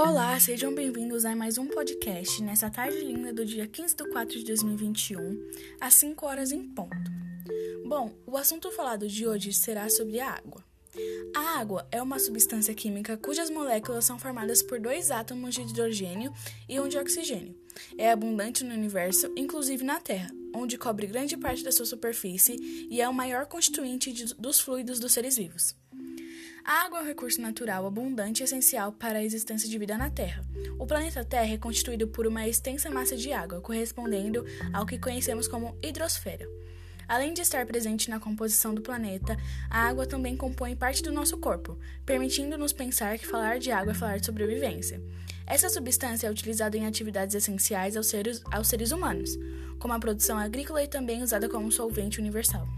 Olá, sejam bem-vindos a mais um podcast nessa tarde linda do dia 15 de 4 de 2021, às 5 horas em ponto. Bom, o assunto falado de hoje será sobre a água. A água é uma substância química cujas moléculas são formadas por dois átomos de hidrogênio e um de oxigênio. É abundante no universo, inclusive na Terra, onde cobre grande parte da sua superfície e é o maior constituinte de, dos fluidos dos seres vivos. A água é um recurso natural abundante e essencial para a existência de vida na Terra. O planeta Terra é constituído por uma extensa massa de água, correspondendo ao que conhecemos como hidrosfera. Além de estar presente na composição do planeta, a água também compõe parte do nosso corpo, permitindo-nos pensar que falar de água é falar de sobrevivência. Essa substância é utilizada em atividades essenciais aos seres, aos seres humanos, como a produção agrícola e também usada como solvente universal.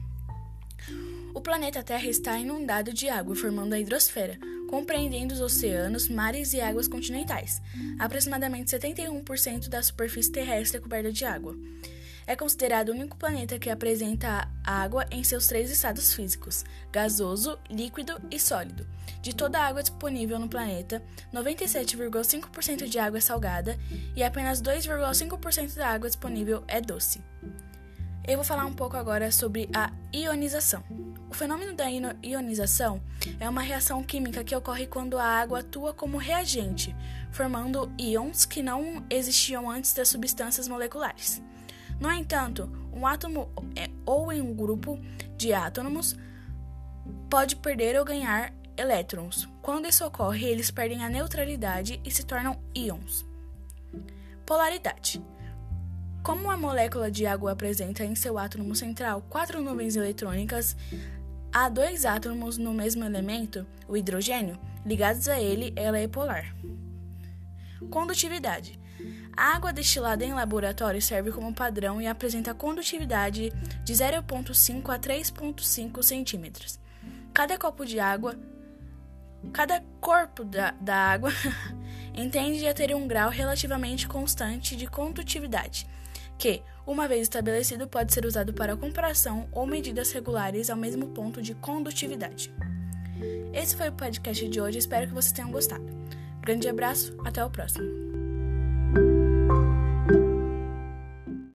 O planeta Terra está inundado de água, formando a hidrosfera, compreendendo os oceanos, mares e águas continentais. Aproximadamente 71% da superfície terrestre é coberta de água. É considerado o único planeta que apresenta água em seus três estados físicos: gasoso, líquido e sólido. De toda a água disponível no planeta, 97,5% de água é salgada e apenas 2,5% da água disponível é doce. Eu vou falar um pouco agora sobre a ionização. O fenômeno da ionização é uma reação química que ocorre quando a água atua como reagente, formando íons que não existiam antes das substâncias moleculares. No entanto, um átomo é, ou um grupo de átomos pode perder ou ganhar elétrons. Quando isso ocorre, eles perdem a neutralidade e se tornam íons. Polaridade. Como a molécula de água apresenta em seu átomo central quatro nuvens eletrônicas, Há dois átomos no mesmo elemento, o hidrogênio, ligados a ele, ela é polar. Condutividade. A água destilada em laboratório serve como padrão e apresenta condutividade de 0,5 a 3,5 centímetros. Cada copo de água, cada corpo da, da água entende a ter um grau relativamente constante de condutividade que, uma vez estabelecido, pode ser usado para comparação ou medidas regulares ao mesmo ponto de condutividade. Esse foi o podcast de hoje, espero que vocês tenham gostado. Grande abraço, até o próximo.